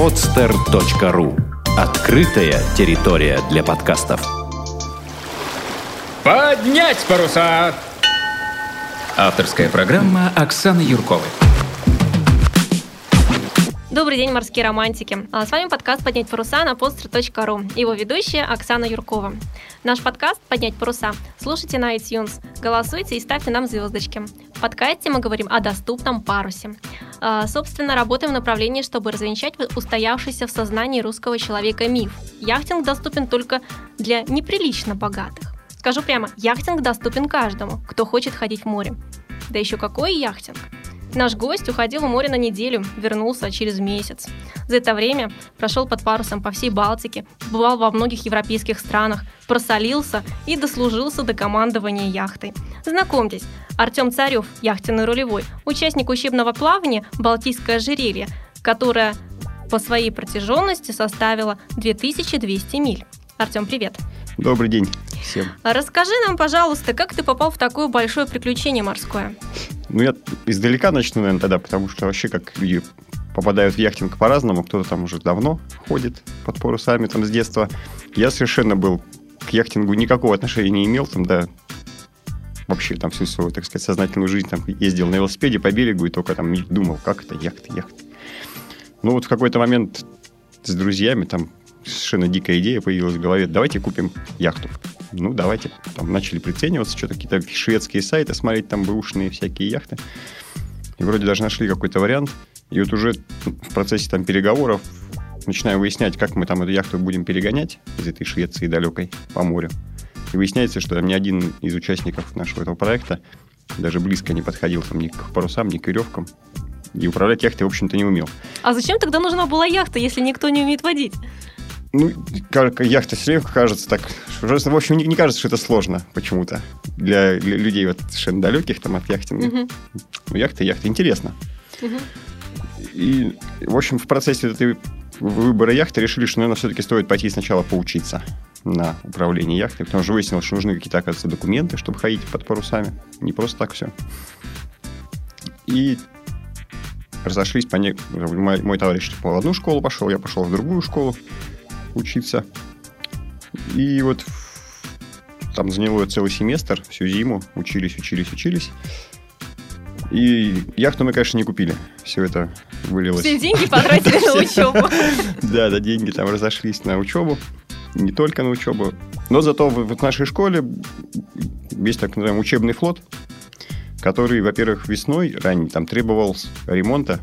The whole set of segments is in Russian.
podster.ru Открытая территория для подкастов. Поднять паруса! Авторская программа Оксаны Юрковой. Добрый день, морские романтики. А, С вами подкаст «Поднять паруса» на podster.ru. Его ведущая Оксана Юркова. Наш подкаст «Поднять паруса» слушайте на iTunes, голосуйте и ставьте нам звездочки. В подкасте мы говорим о доступном парусе. А, Собственно, работаем в направлении, чтобы развенчать устоявшийся в сознании русского человека миф. Яхтинг доступен только для неприлично богатых. Скажу прямо, яхтинг доступен каждому, кто хочет ходить в море. Да еще какой яхтинг? Наш гость уходил в море на неделю, вернулся через месяц. За это время прошел под парусом по всей Балтике, бывал во многих европейских странах, просолился и дослужился до командования яхтой. Знакомьтесь, Артем Царев, яхтенный рулевой, участник учебного плавания «Балтийское ожерелье», которое по своей протяженности составило 2200 миль. Артем, привет. Добрый день всем. Расскажи нам, пожалуйста, как ты попал в такое большое приключение морское? Ну, я издалека начну, наверное, тогда, потому что вообще как люди попадают в яхтинг по-разному. Кто-то там уже давно ходит под парусами, там, с детства. Я совершенно был к яхтингу никакого отношения не имел, там, да, вообще там всю свою, так сказать, сознательную жизнь там ездил на велосипеде по берегу и только там думал, как это, яхта, яхта. Ну, вот в какой-то момент с друзьями там совершенно дикая идея появилась в голове. Давайте купим яхту. Ну, давайте. Там начали прицениваться, что-то какие-то шведские сайты, смотреть там бэушные всякие яхты. И вроде даже нашли какой-то вариант. И вот уже в процессе там переговоров начинаем выяснять, как мы там эту яхту будем перегонять из этой Швеции далекой по морю. И выясняется, что там ни один из участников нашего этого проекта даже близко не подходил там ни к парусам, ни к веревкам. И управлять яхтой, в общем-то, не умел. А зачем тогда нужна была яхта, если никто не умеет водить? Ну, как яхта время кажется так... В общем, не, не кажется, что это сложно почему-то. Для, для людей вот совершенно далеких там от яхтинга. Мгм. Ну, яхта, яхта, интересно. Мгм. И, в общем, в процессе этой выбора яхты решили, что, наверное, все-таки стоит пойти сначала поучиться на управление яхтой, потому что выяснилось, что нужны какие-то, оказывается, документы, чтобы ходить под парусами. Не просто так все. И разошлись по не... мой, мой товарищ в одну школу пошел, я пошел в другую школу учиться. И вот там заняло целый семестр, всю зиму учились, учились, учились. И яхту мы, конечно, не купили. Все это вылилось. Все деньги потратили на учебу. Да, да, деньги там разошлись на учебу. Не только на учебу. Но зато в, в нашей школе есть так называемый учебный флот, который, во-первых, весной ранее там требовал ремонта.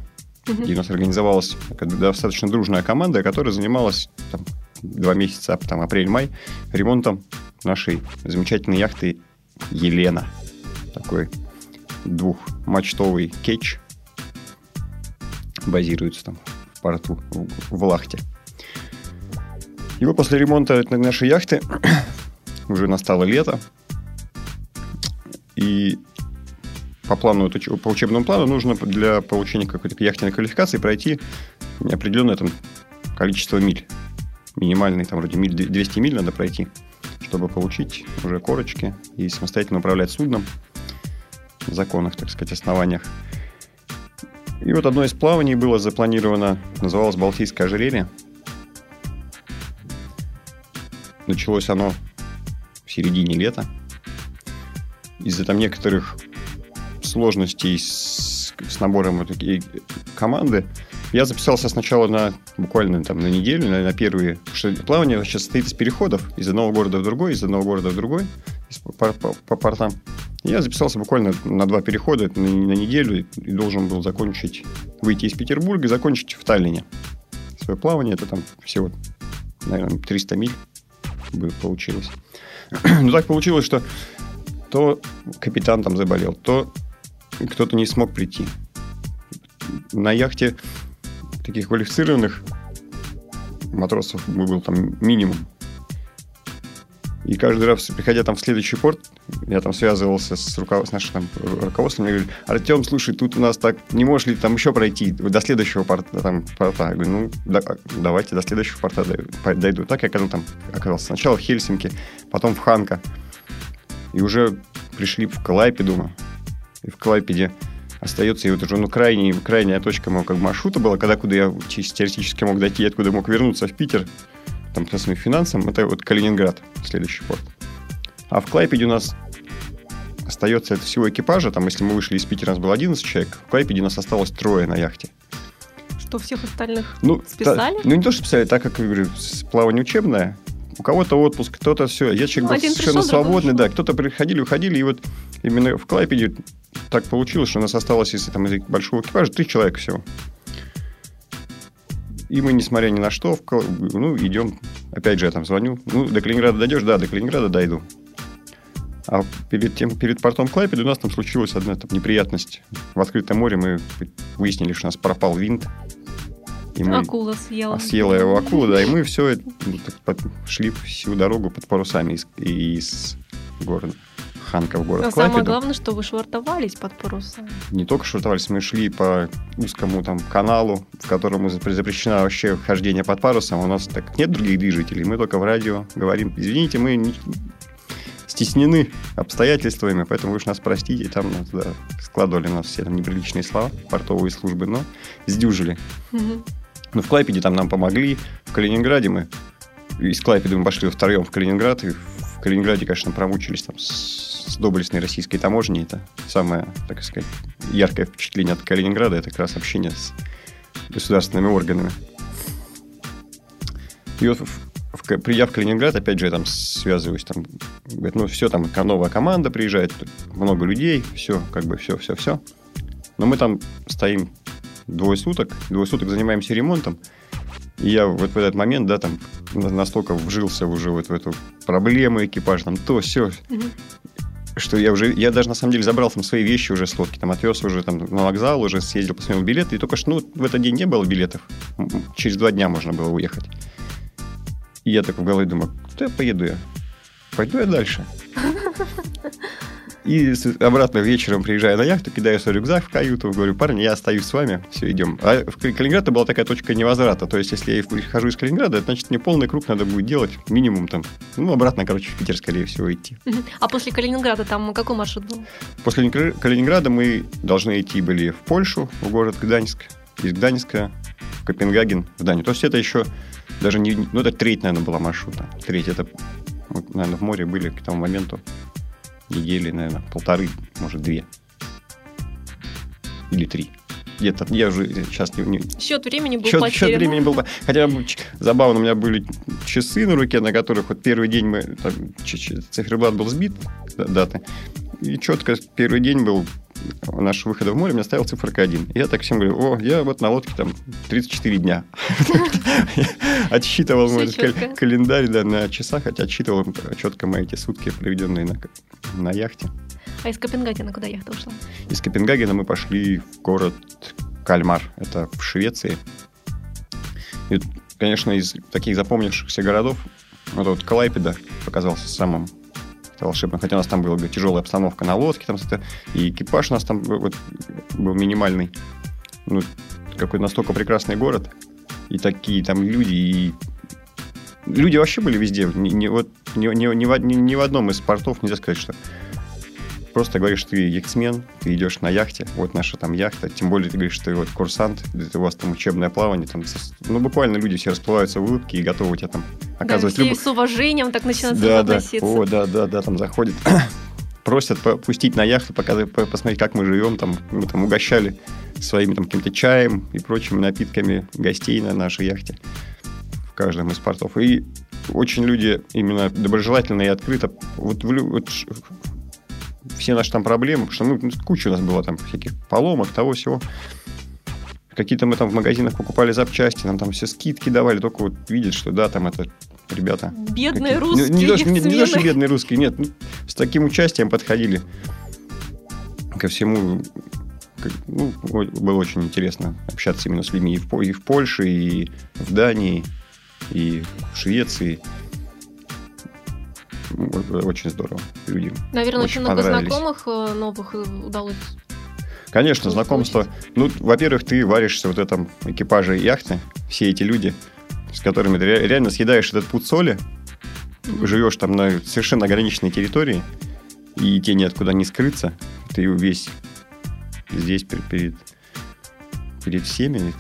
И у нас организовалась достаточно дружная команда, которая занималась там, два месяца, там апрель-май, ремонтом нашей замечательной яхты Елена. Такой двухмачтовый кетч. Базируется там в порту в, в Лахте. И вот после ремонта нашей яхты уже настало лето. И по плану, по учебному плану нужно для получения какой-то яхтенной квалификации пройти определенное там количество миль. Минимальный, там вроде миль, 200 миль надо пройти, чтобы получить уже корочки и самостоятельно управлять судном в законных, так сказать, основаниях. И вот одно из плаваний было запланировано, называлось Балтийское ожерелье. Началось оно в середине лета. Из-за там некоторых сложностей с, с набором вот такие команды, я записался сначала на буквально там на неделю, на, на первые. Что плавание сейчас состоит из переходов из одного города в другой, из одного города в другой, по, по- по портам. Я записался буквально на два перехода на, на неделю и должен был закончить, выйти из Петербурга и закончить в Таллине. Свое плавание, это там всего, наверное, 300 миль бы получилось. Но так получилось, что то капитан там заболел, то кто-то не смог прийти. На яхте таких квалифицированных матросов был там минимум. И каждый раз, приходя там в следующий порт, я там связывался с, руков... с нашим там, ру- руководством, я говорю, Артем, слушай, тут у нас так, не можешь ли там еще пройти до следующего порта? Там, порта? Я говорю, ну, да- давайте до следующего порта дой- по- дойду. Так я оказался там оказался сначала в Хельсинки, потом в Ханка. И уже пришли в Клайпеду. И в Клайпеде остается и вот уже ну, крайний, крайняя точка моего как маршрута была, когда куда я теоретически мог дойти, откуда мог вернуться в Питер, там, по своим финансам, это вот Калининград, следующий порт. А в Клайпеде у нас остается это всего экипажа, там, если мы вышли из Питера, у нас было 11 человек, в Клайпеде у нас осталось трое на яхте. Что всех остальных Ну, списали? та- ну, не то, что списали, так как, я говорю, плавание учебное, у кого-то отпуск, кто-то все. Я человек Ну, был совершенно пришел, свободный, да. Кто-то приходили, уходили, и вот именно в Клайпеде так получилось, что у нас осталось, если там из большого экипажа, три человека всего. И мы, несмотря ни на что, в ну, идем, опять же, я там звоню, ну, до Калининграда дойдешь? Да, до Калининграда дойду. А перед тем, перед портом Клайпеда у нас там случилась одна там неприятность. В открытом море мы выяснили, что у нас пропал винт. И мы- Акула съела. а съела его акула, да, и мы все это, ну, так под- шли всю дорогу под парусами из, из города Ханка в город Но самое Клайпеду. главное, что вы швартовались под парусами. Не только швартовались, мы шли по узкому там каналу, в котором запре- запрещено вообще хождение под парусом. У нас так нет других движителей, мы только в радио говорим, извините, мы не- стеснены обстоятельствами, поэтому вы уж нас простите, там нас, да, складывали нас все там неприличные слова, портовые службы, но сдюжили. Мгм. Ну, в Клайпеде там нам помогли. В Калининграде мы... Из Клайпеда мы пошли втроем в Калининград. И в Калининграде, конечно, промучились там с, с доблестной российской таможней. Это самое, так сказать, яркое впечатление от Калининграда. Это как раз общение с государственными органами. И вот в- придя в Калининград, опять же, я там связываюсь, там, говорят, ну, все, там, новая команда приезжает, много людей, все, как бы, все, все, все. Но мы там стоим двое суток, двое суток занимаемся ремонтом, и я вот в этот момент, да, там, на- настолько вжился уже вот в эту проблему экипажа, там, то, все, что я уже, я даже на самом деле забрал там свои вещи уже с лодки, там отвез уже там на вокзал, уже съездил, посмотрел билеты, и только что, ну, в этот день не было билетов, через два дня можно было уехать. И я так в голове думаю, я поеду я? Пойду я дальше. И обратно вечером приезжаю на яхту, кидаю свой рюкзак в каюту, говорю, парни, я остаюсь с вами, все, идем. А в Кали- Калининград это была такая точка невозврата. То есть, если я выхожу из Калининграда, значит, мне полный круг надо будет делать, минимум там, ну, обратно, короче, в Питер, скорее всего, идти. А после Калининграда там какой маршрут был? После Калини- Калининграда мы должны идти были в Польшу, в город Гданьск, из Гданьска в Копенгаген, в Данию. То есть это еще даже не... Ну, это треть, наверное, была маршрута. Треть это, вот, наверное, в море были к тому моменту недели, наверное, полторы, может, две. Или три. Где-то, я уже сейчас не... не- Счет времени был Счет, потерян. счет времени был... Хотя забавно, у меня были часы на руке, на которых вот первый день мы... Там, циферблат был сбит, даты. И четко первый день был нашего выхода в море, меня ставил циферка 1. И я так всем говорю, о, я вот на лодке там 34 дня. Отсчитывал мой календарь да, на часах, хотя отсчитывал четко мои эти сутки, проведенные на, яхте. А из Копенгагена куда яхта ушла? Из Копенгагена мы пошли в город Кальмар, это в Швеции. И, конечно, из таких запомнившихся городов, вот, вот Клайпеда показался самым волшебным. Хотя у нас там была тяжелая обстановка на лодке, там, и экипаж у нас там был, вот, был минимальный. Ну, какой настолько прекрасный город, и такие там люди, и люди вообще были везде. Не, не- вот, ни, ни- ни в, ни- ни в одном из портов нельзя сказать, что просто говоришь, ты яхтсмен, ты идешь на яхте, вот наша там яхта, тем более ты говоришь, что ты вот курсант, у вас там учебное плавание, там, ну, буквально люди все расплываются в улыбке и готовы тебе там Да, оказывать все любовь. с уважением так начинают Да, да, относиться. о, да, да, да, там заходят, просят пустить на яхту, показать, по- посмотреть, как мы живем, там, мы там угощали своими там каким-то чаем и прочими напитками гостей на нашей яхте в каждом из портов. И очень люди именно доброжелательно и открыто. Вот, вот все наши там проблемы, потому что ну, куча у нас было там всяких поломок, того всего. Какие-то мы там в магазинах покупали запчасти, нам там все скидки давали, только вот видят, что да, там это ребята Бедные Какие- русские Не, не, что- не- не яхтсмены. бедные русские, нет. ну, с таким участием подходили ко всему. как- ну, было очень интересно общаться именно с людьми и в, и в Польше, и в Дании, и в Швеции. Очень здорово. Люди. Наверное, очень очень много знакомых э, новых э, удалось. Конечно, знакомство. Ну, во-первых, ты варишься вот в этом экипаже яхты, все эти люди, с которыми ты ре- реально съедаешь этот путь соли, живешь там на совершенно ограниченной территории, и тебе неоткуда не скрыться, ты весь здесь перед, перед, перед всеми.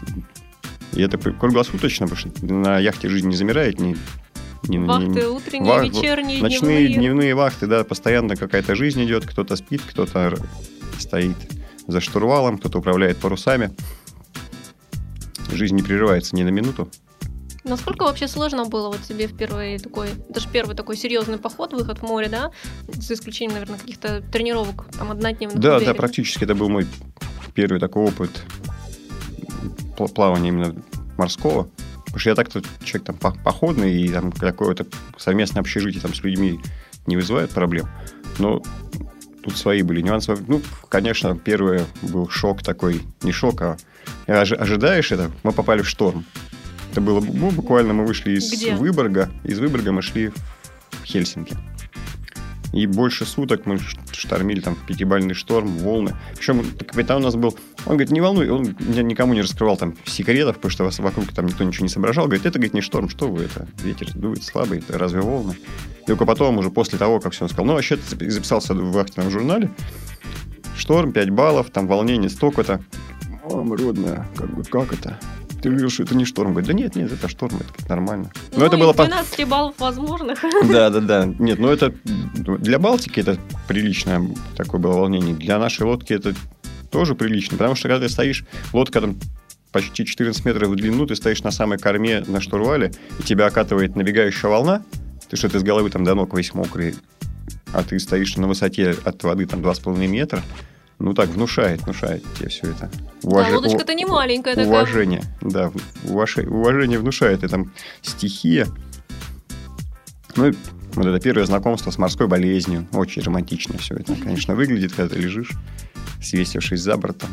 И это круглосуточно, потому что на яхте жизнь не замирает, не, не, вахты утренние, вах, вечерние, Ночные, дневные. дневные вахты, да, постоянно какая-то жизнь идет, кто-то спит, кто-то стоит за штурвалом, кто-то управляет парусами. Жизнь не прерывается ни на минуту. Насколько вообще сложно было вот тебе в первый такой, даже первый такой серьезный поход, выход в море, да, за исключением, наверное, каких-то тренировок, там, однодневных? Да, да, практически это был мой первый такой опыт плавания именно морского. Потому что я так-то человек там походный, и там какое-то совместное общежитие там с людьми не вызывает проблем. Но тут свои были нюансы. Ну, конечно, первый был шок такой, не шок, а ожидаешь это. Мы попали в шторм. Это было, ну, буквально мы вышли из Где? Выборга. Из Выборга мы шли в Хельсинки. И больше суток мы штормили там пятибальный шторм, волны. Причем капитан у нас был, он говорит, не волнуй, он никому не раскрывал там секретов, потому что вас вокруг там никто ничего не соображал. Говорит, это, говорит, не шторм, что вы, это ветер дует слабый, это разве волны? И только потом, уже после того, как все он сказал, ну, вообще ты записался в вахтенном журнале, шторм, 5 баллов, там волнение столько-то. Мама родная, как бы, как это? Ты говорил, что это не шторм. Говорит, да нет, нет, это шторм, это нормально. Но ну, это было 12 по... баллов возможных. Да, да, да. Нет, ну это для Балтики это приличное такое было волнение. Для нашей лодки это тоже прилично, потому что когда ты стоишь, лодка там почти 14 метров в длину, ты стоишь на самой корме на штурвале, и тебя окатывает набегающая волна, ты что-то с головы там до ног весь мокрый, а ты стоишь на высоте от воды там 2,5 метра, ну так, внушает, внушает тебе все это. Уваж... Да, лодочка-то не маленькая такая. Уважение, да, уваж... уважение внушает, и там стихия. Ну, вот это первое знакомство с морской болезнью. Очень романтично все это, конечно, выглядит, когда ты лежишь, свесившись за бортом.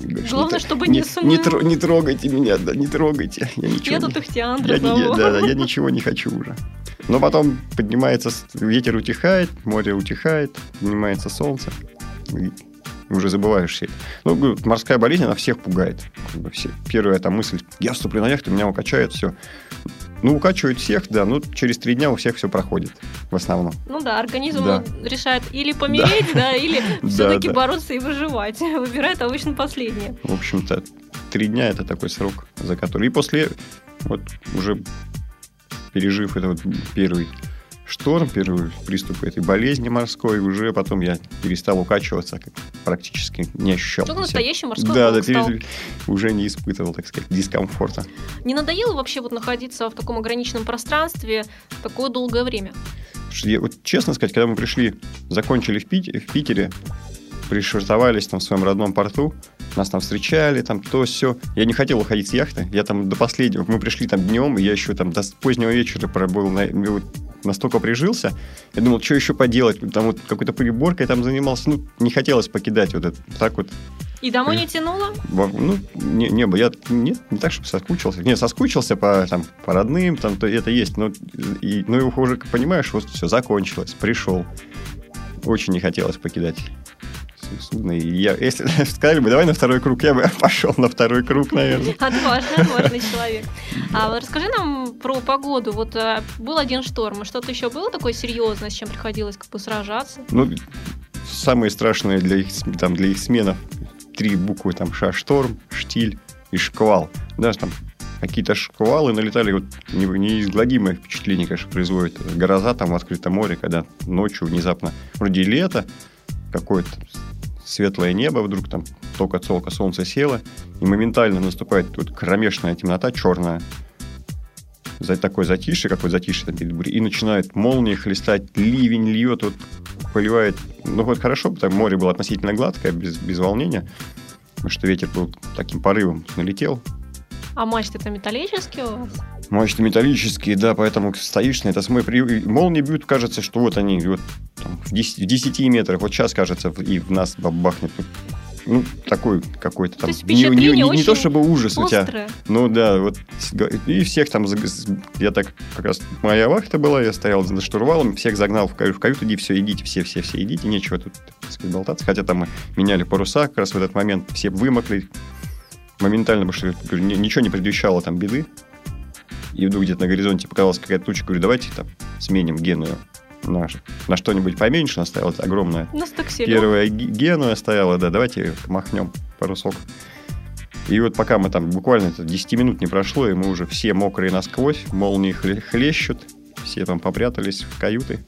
Говоришь, Главное, не, чтобы не, не. Не, тр, не трогайте меня, да, не трогайте. Я, ничего я тут их я, я, да, да, я ничего не хочу уже. Но потом поднимается, ветер утихает, море утихает, поднимается солнце уже забываешь все. Ну, морская болезнь, она всех пугает. Все. Первая там мысль, я вступлю на яхту, меня укачает, все. Ну, укачивают всех, да, но через три дня у всех все проходит, в основном. Ну да, организм да. решает или помереть, да, да или все-таки да, бороться и выживать. Выбирает обычно последнее. В общем-то, три дня это такой срок, за который... И после, вот уже пережив этот первый шторм, первый приступ этой болезни морской, уже потом я перестал укачиваться, как практически не ощущал. Только настоящий морской Да, да, перед... уже не испытывал, так сказать, дискомфорта. Не надоело вообще вот находиться в таком ограниченном пространстве такое долгое время? Я, вот, честно сказать, когда мы пришли, закончили в, Пит... в Питере, пришвартовались там в своем родном порту, нас там встречали, там то все. Я не хотел уходить с яхты. Я там до последнего. Мы пришли там днем, и я еще там до позднего вечера пробыл на, настолько прижился. Я думал, что еще поделать. Там вот какой-то приборкой там занимался. Ну, не хотелось покидать вот это. Так вот. И домой не тянуло? Ну, не, не. Я нет, не так, чтобы соскучился. Не, соскучился по, там, по родным, там, то это есть. Но, и, ну, и уже, понимаешь, вот все, закончилось. Пришел. Очень не хотелось покидать судно. И я, если сказали бы, давай на второй круг, я бы пошел на второй круг, наверное. Отважный, отважный человек. А расскажи нам про погоду. Вот а, был один шторм, что-то еще было такое серьезное, с чем приходилось как бы сражаться? Ну, самые страшные для их, там, для их сменов три буквы, там, ша, шторм, штиль и шквал. Да, там какие-то шквалы налетали, вот неизгладимое впечатление, конечно, производит гроза там в открытом море, когда ночью внезапно, вроде лето, какое-то светлое небо, вдруг там только целка солнце село, и моментально наступает тут кромешная темнота, черная, за такой затишье, какой затишье там перед бурей, и начинает молнии хлестать, ливень льет, вот поливает. Ну вот хорошо, потому море было относительно гладкое, без, без волнения, потому что ветер был таким порывом налетел. А мачты-то металлические у вас? Мачты металлические, да, поэтому стоишь на это смой. Молнии бьют, кажется, что вот они вот там, в, 10, в 10 метрах. Вот сейчас, кажется, и в нас бахнет. Ну, такой какой-то там. То не, не, не, не то чтобы ужас острое. у тебя. Ну да, вот. И всех там. Я так как раз моя вахта была, я стоял за штурвалом, всех загнал в каюту, в каюту иди, все, идите, все, все, все, идите, нечего тут так сказать, болтаться. Хотя там мы меняли паруса, как раз в этот момент все вымокли моментально, потому что ничего не предвещало там беды и вдруг где-то на горизонте показалась какая-то туча, говорю, давайте там сменим Геную на, на что-нибудь поменьше наставила, это огромное. Ну, стаксель. Первая ге- гену стояла, да, давайте махнем парусок. И вот пока мы там буквально это 10 минут не прошло, и мы уже все мокрые насквозь, молнии хле- хлещут, все там попрятались в каюты.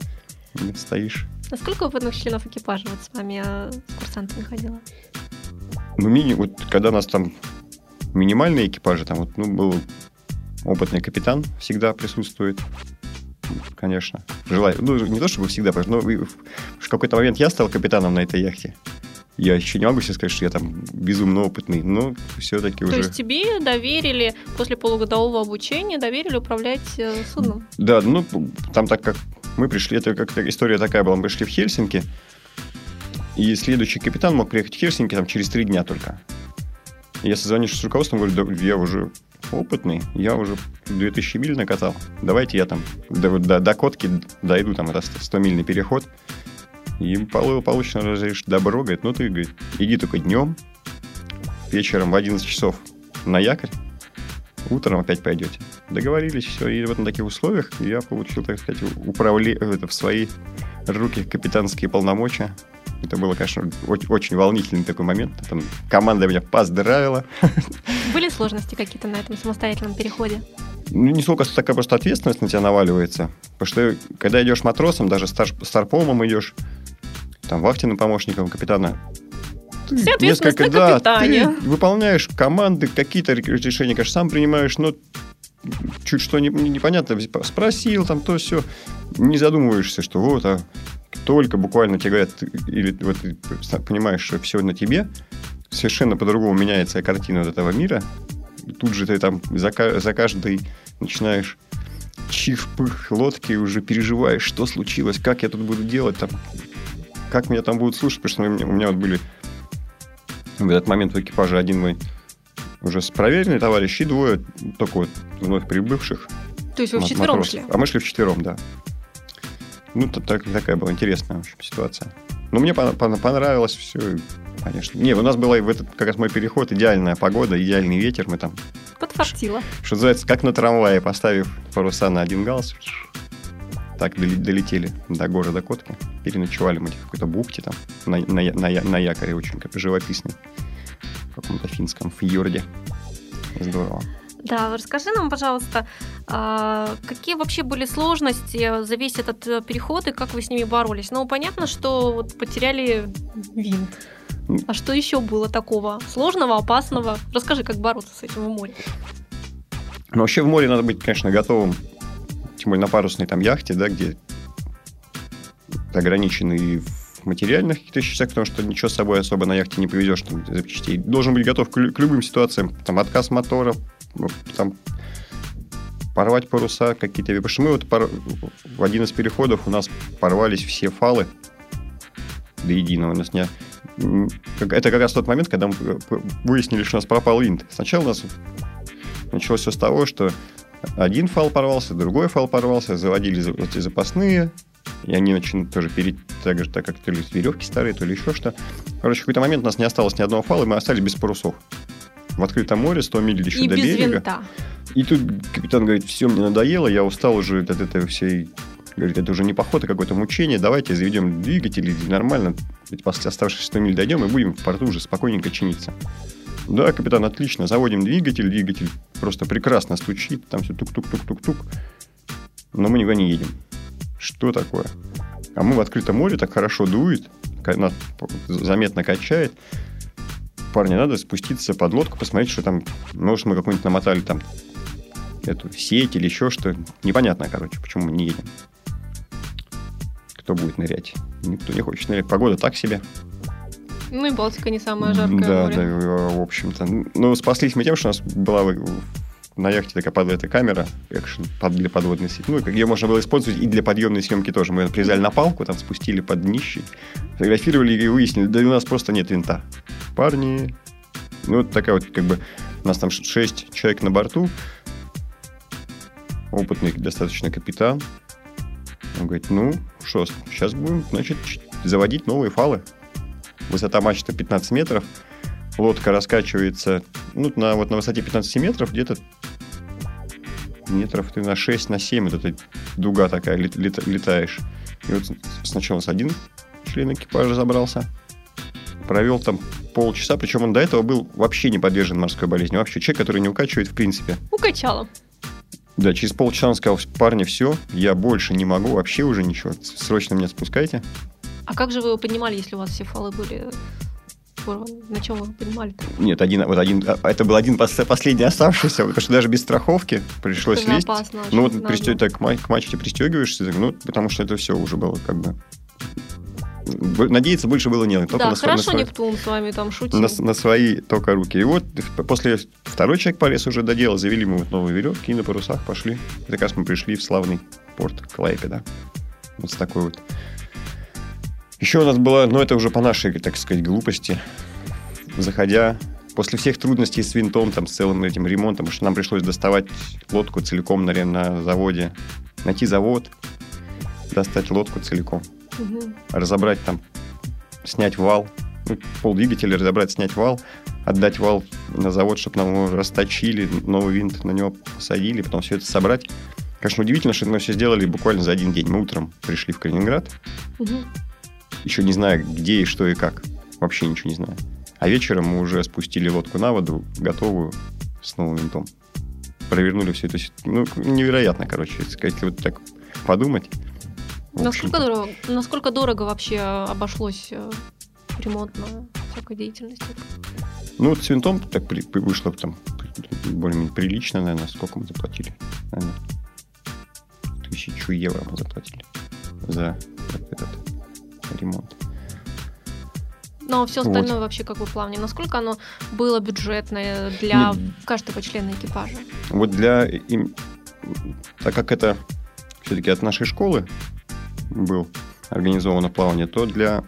Стоишь. А сколько опытных членов экипажа вот с вами а, с курсантами ходило? Ну, мини, вот когда у нас там минимальные экипажи, там вот, ну, был опытный капитан, всегда присутствует, конечно. Желаю, ну, не то чтобы всегда, но и в какой-то момент я стал капитаном на этой яхте. Я еще не могу себе сказать, что я там безумно опытный, но все-таки То уже... есть тебе доверили после полугодового обучения, доверили управлять э, судном? Да, ну, там так как мы пришли, это как-то история такая была, мы пришли в Хельсинки, и следующий капитан мог приехать в Хельсинки там через три дня только. И я созвонившись с руководством, говорю, да я уже опытный, я уже 2000 миль накатал, давайте я там до, до, до Котки дойду, там это 100-мильный переход, и Павлович разрешит добро, говорит, ну ты, говорит, иди только днем, вечером в 11 часов на якорь, утром опять пойдете. Договорились, все. И вот на таких условиях я получил, так сказать, управле... это, в свои руки капитанские полномочия. Это было, конечно, очень, очень волнительный такой момент. Там команда меня поздравила. Были сложности какие-то на этом самостоятельном переходе? Ну, не сколько такая просто ответственность на тебя наваливается. Потому что когда идешь матросом, даже стар... старпомом идешь, там, вахтенным помощником капитана, ты на да, ты выполняешь команды, какие-то решения, конечно, сам принимаешь, но чуть что не- не- непонятно, спросил, там то все, не задумываешься, что вот, а только буквально тебе говорят, или вот ты понимаешь, что все на тебе, совершенно по-другому меняется картина вот этого мира, тут же ты там за, за каждый начинаешь чих-пых лодки, уже переживаешь, что случилось, как я тут буду делать, там, как меня там будут слушать, потому что у меня, у меня вот были в этот момент в экипаже один мой уже с проверенный товарищ и двое только вот вновь прибывших. То есть вы вчетвером шли? А мы шли вчетвером, да. Ну, то- так, такая была интересная, в общем, ситуация. Но мне пон- пон- понравилось все, конечно. Не, у нас была в этот как раз мой переход, идеальная погода, идеальный ветер. Мы там, Подфартило. что называется, как на трамвае, поставив паруса на один галс, так долетели до города Котки. Переночевали мы в какой-то бухте там, на, на, на на якоре очень как живописный. В каком-то финском фьорде. Здорово. Да, расскажи нам, пожалуйста, а, какие вообще были сложности за весь этот э, переход и как вы с ними боролись? Ну, понятно, что вот потеряли винт. Ну. А что еще было такого сложного, опасного? Расскажи, как бороться с этим в море. Но вообще в море надо быть, конечно, готовым, тем более на парусной там яхте, да, где ты ограниченный и в материальных каких-то частях, потому что ничего с собой особо на яхте не повезешь там, запчастей. Должен быть готов к, к любым ситуациям. Там отказ мотора, ну, там порвать паруса какие-то. Потому мы вот пор- в один из переходов у нас порвались все фалы до единого. У нас не... Это как раз тот момент, когда мы п- выяснили, что у нас пропал винт. Сначала у нас началось все с того, что один фал порвался, другой фал порвался, заводили за- эти запасные, и они начали тоже перед, так, же, так как то ли веревки старые, то ли еще что. Короче, в какой-то момент у нас не осталось ни одного фала, и мы остались без парусов. В открытом море, 100 миль еще и до без берега. винта. И тут капитан говорит, все, мне надоело, я устал уже от этой всей... Говорит, это уже не поход, а какое-то мучение, давайте заведем двигатель, и нормально, ведь после оставшихся 100 миль дойдем, и будем в порту уже спокойненько чиниться. Да, капитан, отлично, заводим двигатель, двигатель просто прекрасно стучит, там все тук-тук-тук-тук-тук, но мы никуда не едем. Что такое? А мы в открытом море, так хорошо дует, нас заметно качает. Парни, надо спуститься под лодку, посмотреть, что там, может, мы какую-нибудь намотали там эту сеть или еще что. Непонятно, короче, почему мы не едем. Кто будет нырять? Никто не хочет нырять. Погода так себе. Ну и Балтика не самое жаркое да, море. да, в общем-то. Ну, спаслись мы тем, что у нас была на яхте такая под эта камера экшен для подводной сети. Ну, как ее можно было использовать и для подъемной съемки тоже. Мы ее привязали на палку, там спустили под днище, фотографировали и выяснили, да у нас просто нет винта. Парни, ну, вот такая вот, как бы, у нас там ш- шесть человек на борту, опытный достаточно капитан. Он говорит, ну, что, сейчас будем, значит, заводить новые фалы. Высота мачты 15 метров, лодка раскачивается, ну, на, вот на высоте 15 метров где-то метров ты на 6, на 7, вот эта дуга такая, лет- лет- летаешь. И вот сначала с один член экипажа забрался, провел там полчаса, причем он до этого был вообще не подвержен морской болезни. Вообще человек, который не укачивает в принципе. Укачала. Да, через полчаса он сказал, парни, все, я больше не могу, вообще уже ничего, срочно меня спускайте. А как же вы его поднимали, если у вас все фалы были порваны? На чем вы его поднимали? Нет, один, вот один, а, это был один последний оставшийся, потому что даже без страховки пришлось Это лезть. опасно. Ну вот пристё- так, к ма- к мачте пристегиваешься, ну, потому что это все уже было как бы... Надеяться больше было не на только Да, на, сво- на хорошо свои- Нептун с вами там шутил. на, на свои только руки. И вот после второй человек полез уже доделал, завели мы вот новые веревки и на парусах пошли. И как раз мы пришли в славный порт Клайпеда. Вот с такой вот. Еще у нас была, но это уже по нашей, так сказать, глупости, заходя после всех трудностей с винтом, там, с целым этим ремонтом, что нам пришлось доставать лодку целиком на, ре- на заводе, найти завод, достать лодку целиком Мгм. разобрать там, снять вал, ну, пол двигателя разобрать, снять вал, отдать вал на завод, чтобы нам его расточили, новый винт на него посадили, потом все это собрать. Конечно, удивительно, что мы все сделали буквально за один день. Мы утром пришли в Калининград, Мгм. Еще не зная, где и что и как. Вообще ничего не зная. А вечером мы уже спустили лодку на воду, готовую, с новым винтом. Провернули все это. Ну, невероятно, короче, если вот так подумать. Насколько дорого, насколько дорого вообще обошлось э, ремонтная всякой деятельности? Ну, вот с винтом так при- при- вышло там более-менее прилично, наверное, сколько мы заплатили. Наверное, тысячу евро мы заплатили за этот ремонт. Но все Вот. остальное вообще как бы плавнее. Насколько оно было бюджетное для Нет. каждого члена экипажа? Вот для... им- так как это все-таки от нашей школы был организовано плавание, то для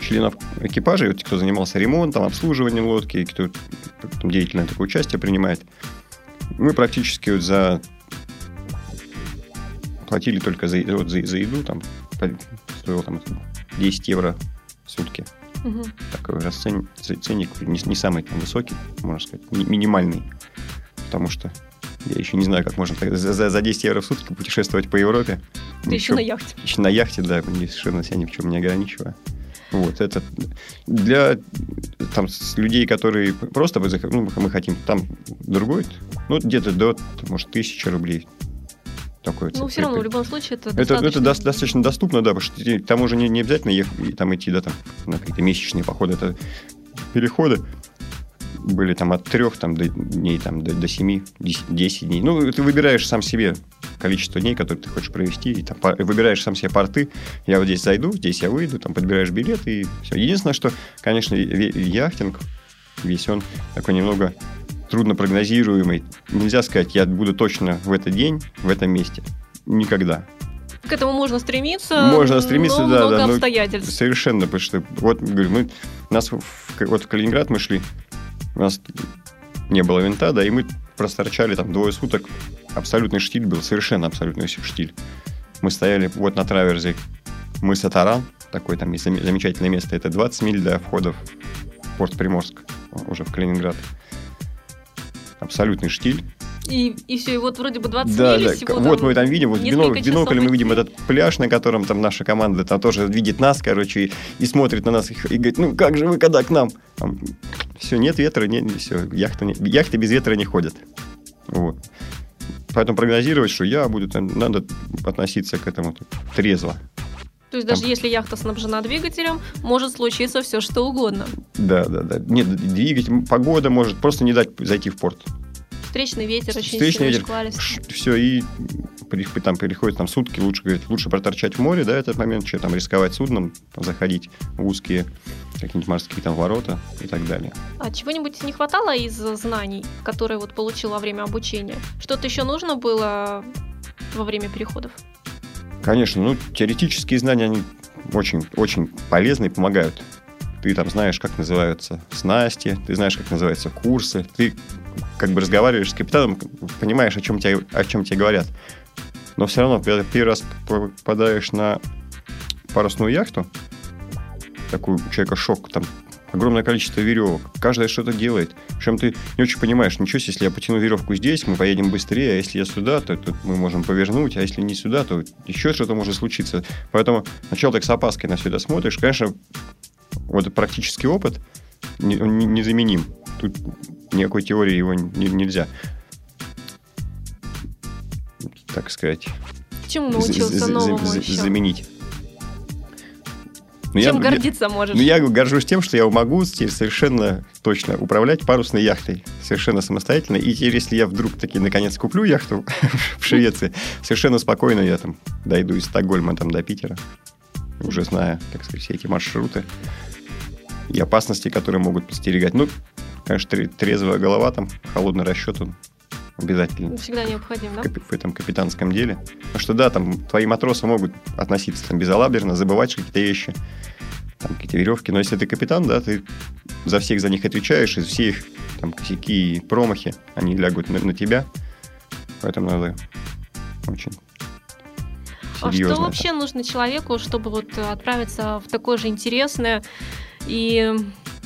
членов экипажа, вот, кто занимался ремонтом, обслуживанием лодки, кто там деятельное такое участие принимает, мы практически вот за платили только за, вот за, за еду, там стоило там 10 евро в сутки. Мгм. Такой расцен... ценник не, не самый там высокий, можно сказать, ми- минимальный. Потому что я еще не знаю, как можно так за, за- за 10 евро в сутки путешествовать по Европе. Ты еще на яхте. Еще на яхте, да, совершенно себя ни в чем не ограничивая. Вот, это для там, людей, которые просто ну, мы хотим, там другой, ну, где-то до, может, тысячи рублей. Такой Ну, все равно, в любом случае, это это, это достаточно. дос- достаточно доступно, да, потому что тебе- к тому же не, не обязательно ехать, и там идти, да, там, на какие-то месячные походы. Это переходы были там от трех там, до дней там, до, до 7, 10 дней. Ну, ты выбираешь сам себе количество дней, которые ты хочешь провести, и там, выбираешь сам себе порты. Я вот здесь зайду, здесь я выйду, там подбираешь билет, и все. Единственное, что, конечно, яхтинг весь он такой немного трудно прогнозируемый. Нельзя сказать, я буду точно в этот день, в этом месте. Никогда. К этому можно стремиться. Можно стремиться, но да, много да, обстоятельств. Совершенно, потому что вот говорю, мы нас в, вот в Калининград мы шли, у нас не было винта, да, и мы просторчали там двое суток. Абсолютный штиль был, совершенно абсолютный штиль. Мы стояли вот на траверзе мыса Таран, такое там есть замечательное место, это 20 миль до входа в порт Приморск, уже в Калининград. Абсолютный штиль. И, и все, и вот вроде бы 20 Да, миль, да. всего Вот там мы там видим, вот в несколько бино- в бинокле мы видим этот пляж, на котором там наша команда там тоже видит нас, короче, и, и смотрит на нас и, и говорит, ну как же вы когда к нам? все, нет ветра, нет, все, яхта не- яхты без ветра не ходят. Вот. Поэтому прогнозировать, что я буду там, надо относиться к этому трезво. То есть там- даже если яхта снабжена двигателем, может случиться все что угодно. Да, да, да. Нет, двигатель, погода может просто не дать зайти в порт. Встречный ветер, очень Встречный ветер. Все, и там переходит там сутки, лучше, говорит, лучше проторчать в море, да, этот момент, что там рисковать судном, там, заходить в узкие какие-нибудь морские там ворота и так далее. А чего-нибудь не хватало из знаний, которые вот получил во время обучения? Что-то еще нужно было во время переходов? Конечно, ну, теоретические знания, они очень, очень полезны и помогают. Ты там знаешь, как называются снасти, ты знаешь, как называются курсы, ты как бы разговариваешь с капитаном, понимаешь, о чем тебе, о чем тебе говорят. Но все равно, когда первый раз попадаешь на парусную яхту, такую у человека шок, там огромное количество веревок, каждая что-то делает. Причем ты не очень понимаешь, ничего если я потяну веревку здесь, мы поедем быстрее, а если я сюда, то, то мы можем повернуть, а если не сюда, то еще что-то может случиться. Поэтому сначала так с опаской на все это смотришь. Конечно, вот практический опыт незаменим. Тут никакой теории его не, нельзя, так сказать, Чему научился новому еще? заменить. Но ну, Чем я, гордиться я, можешь? Ну, я горжусь тем, что я могу теперь совершенно точно управлять парусной яхтой. Совершенно самостоятельно. И теперь, если я вдруг таки наконец куплю яхту в Швеции, совершенно спокойно я там дойду из Стокгольма там, до Питера, уже зная, так сказать, все эти маршруты и опасности, которые могут подстерегать. Ну, конечно, трезвая голова, там, холодный расчет, он обязательно. Всегда необходим, да? В этом капитанском деле. Потому что, да, там твои матросы могут относиться там, безалаберно, забывать какие-то вещи, там какие-то веревки. Но если ты капитан, да, ты за всех за них отвечаешь, и все их там косяки и промахи, они лягут на, на тебя. Поэтому надо очень а что вообще нужно человеку, чтобы вот отправиться в такое же интересное и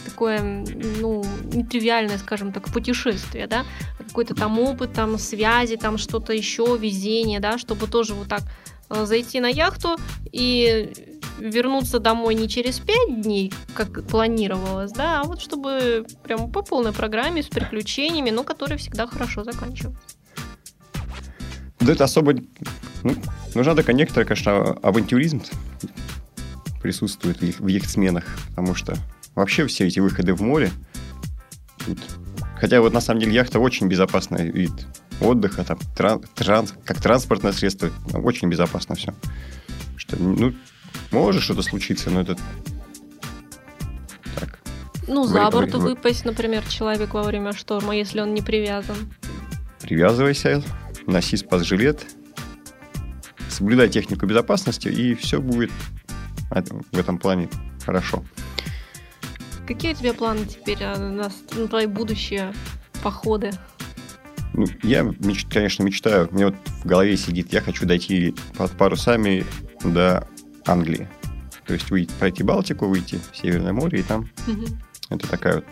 такое, ну, нетривиальное, скажем так, путешествие, да, какой-то там опыт, там связи, там что-то еще, везение, да, чтобы тоже вот так э, зайти на яхту и вернуться домой не через пять дней, как планировалось, да, а вот чтобы прям по полной программе с приключениями, но которые всегда хорошо заканчиваются. Да это особо... Ну, нужна такая некоторая, конечно, авантюризм присутствует в их, сменах, потому что вообще все эти выходы в море, тут, хотя вот на самом деле яхта очень безопасный вид отдыха, там, тран, транс, как транспортное средство, очень безопасно все. Что, ну, может что-то случиться, но это так. Ну, за борт выпасть, например, человек во время шторма, если он не привязан. Привязывайся, носи спас-жилет, соблюдай технику безопасности, и все будет в этом плане хорошо. Какие у тебя планы теперь а, на, на твои будущие походы? Ну, я, конечно, мечтаю. Мне вот в голове сидит, я хочу дойти под парусами до Англии. То есть выйти, пройти Балтику, выйти в Северное море, и там угу. это такая вот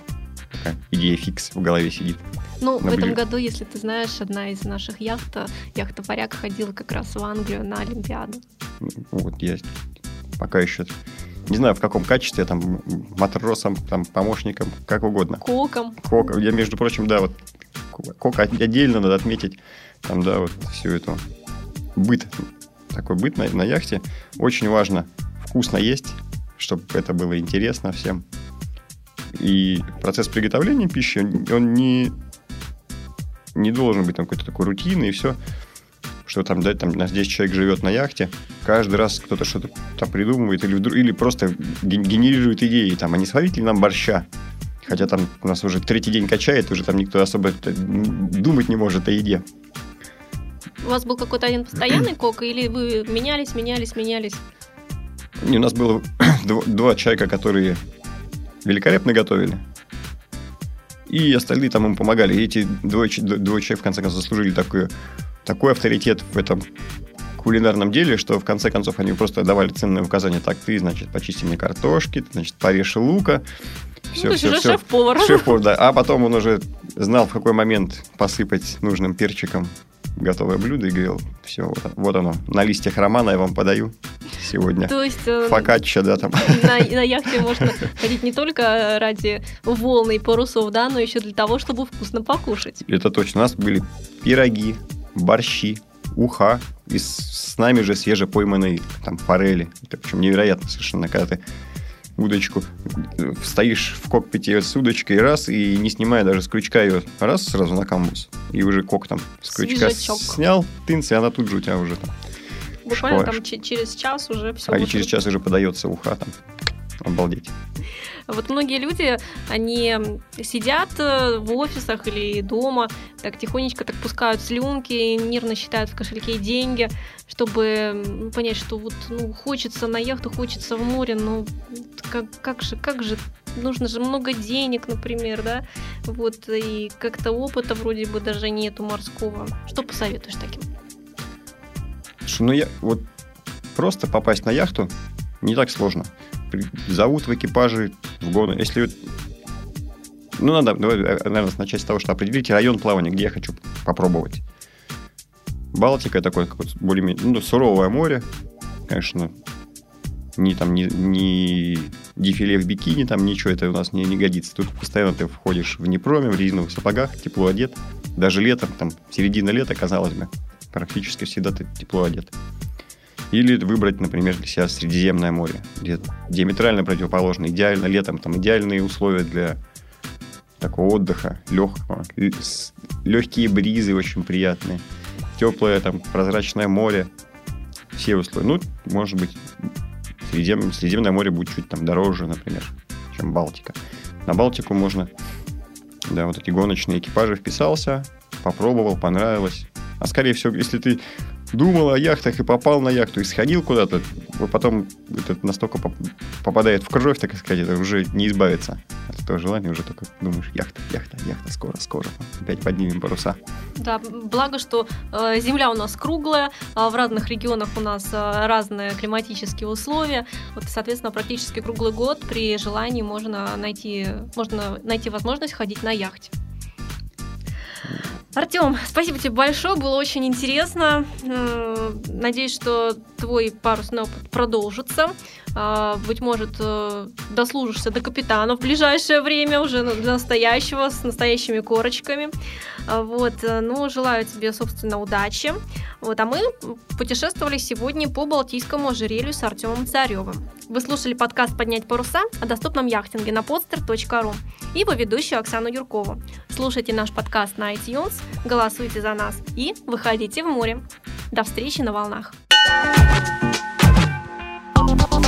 такая идея фикс в голове сидит. Ну, в этом году, если ты знаешь, одна из наших яхт, яхта «Варяг» ходила как раз в Англию на Олимпиаду. Вот я пока еще не знаю, в каком качестве, там, матросом, там, помощником, как угодно. Коком. Коком. Я, между прочим, да, вот кок отдельно надо отметить, там, да, вот всю эту быт, такой быт на, на яхте. Очень важно вкусно есть, чтобы это было интересно всем. И процесс приготовления пищи, он, не, не должен быть там какой-то такой рутинный и все что там, да, там 10 человек живет на яхте, каждый раз кто-то что-то там придумывает или, или просто генерирует идеи, там, а не сварить ли нам борща? Хотя там у нас уже третий день качает, уже там никто особо думать не может о еде. У вас был какой-то один постоянный кок, или вы менялись, менялись, менялись? У нас было два, два человека, которые великолепно готовили. И остальные там им помогали. И эти двое, двое человек, в конце концов, заслужили такую такой авторитет в этом кулинарном деле, что в конце концов они просто давали ценные указания. Так, ты, значит, почисти мне картошки, ты, значит, порежь лука. Все, ну, все, все. шеф-повар. Шеф-повар, да. А потом он уже знал, в какой момент посыпать нужным перчиком готовое блюдо и говорил, все, вот, вот оно, на листьях романа я вам подаю сегодня. То есть... Э, Фокаччо, да, там. На, на яхте можно ходить не только ради волны и парусов, да, но еще для того, чтобы вкусно покушать. Это точно. У нас были пироги, борщи, уха из с нами же свежепойманной там форели. Это причем невероятно совершенно, когда ты удочку, стоишь в кокпите с удочкой раз, и не снимая даже с крючка ее раз сразу на камбус, и уже кок там с крючка Свежачок. снял, тынц, и она тут же у тебя уже там Буквально там через час уже все. А и через час уже подается уха там. Обалдеть. Вот многие люди, они сидят э, в офисах или дома, так тихонечко так пускают слюнки, нервно считают в кошельке деньги, чтобы понять, что вот ну, хочется на яхту, хочется в море, но как, как же, как же, нужно же много денег, например, да, вот, и как-то опыта вроде бы даже нету морского. Что посоветуешь таким? Слушай, ну я вот просто попасть на яхту Не так сложно. Зовут в экипаже в гоны. Если ну, надо, давай, наверное, начать с того, что определите район плавания, где я хочу попробовать. Балтика такое как более-менее ну, суровое море, конечно, ни там ни, ни дефиле в бикини, там ничего это у нас не, не годится. Тут постоянно ты входишь в непроме, в резиновых сапогах, тепло одет. Даже летом, там, середина лета, казалось бы, практически всегда ты тепло одет. Или выбрать, например, для себя Средиземное море, где диаметрально противоположно. Идеально летом, там идеальные условия для такого отдыха, легкого. Легкие бризы очень приятные. Теплое там прозрачное море. Все условия. Ну, может быть, Средизем... Средиземное море будет чуть там дороже, например, чем Балтика. На Балтику можно, да, вот эти гоночные экипажи вписался, попробовал, понравилось. А скорее всего, если ты думал о яхтах и попал на яхту и сходил куда-то, потом это настолько попадает в кровь, так сказать, это уже не избавиться от этого желания, уже только думаешь, яхта, яхта, яхта, скоро, скоро, опять поднимем паруса. Да, благо, что э, земля у нас круглая, а в разных регионах у нас э, разные климатические условия, вот, соответственно, практически круглый год при желании можно найти, можно найти возможность ходить на яхте. Артем, спасибо тебе большое, было очень интересно. Надеюсь, что твой парусный опыт продолжится. А, быть может, э, дослужишься до капитана в ближайшее время, уже до настоящего, с настоящими корочками. А, вот, э, ну, желаю тебе, собственно, удачи. Вот, а мы путешествовали сегодня по Балтийскому ожерелью с Артемом Царевым. Вы слушали подкаст «Поднять паруса» о доступном яхтинге на podster.ru и его ведущую Оксану Юркову. Слушайте наш подкаст на iTunes, голосуйте за нас и выходите в море. До встречи на волнах.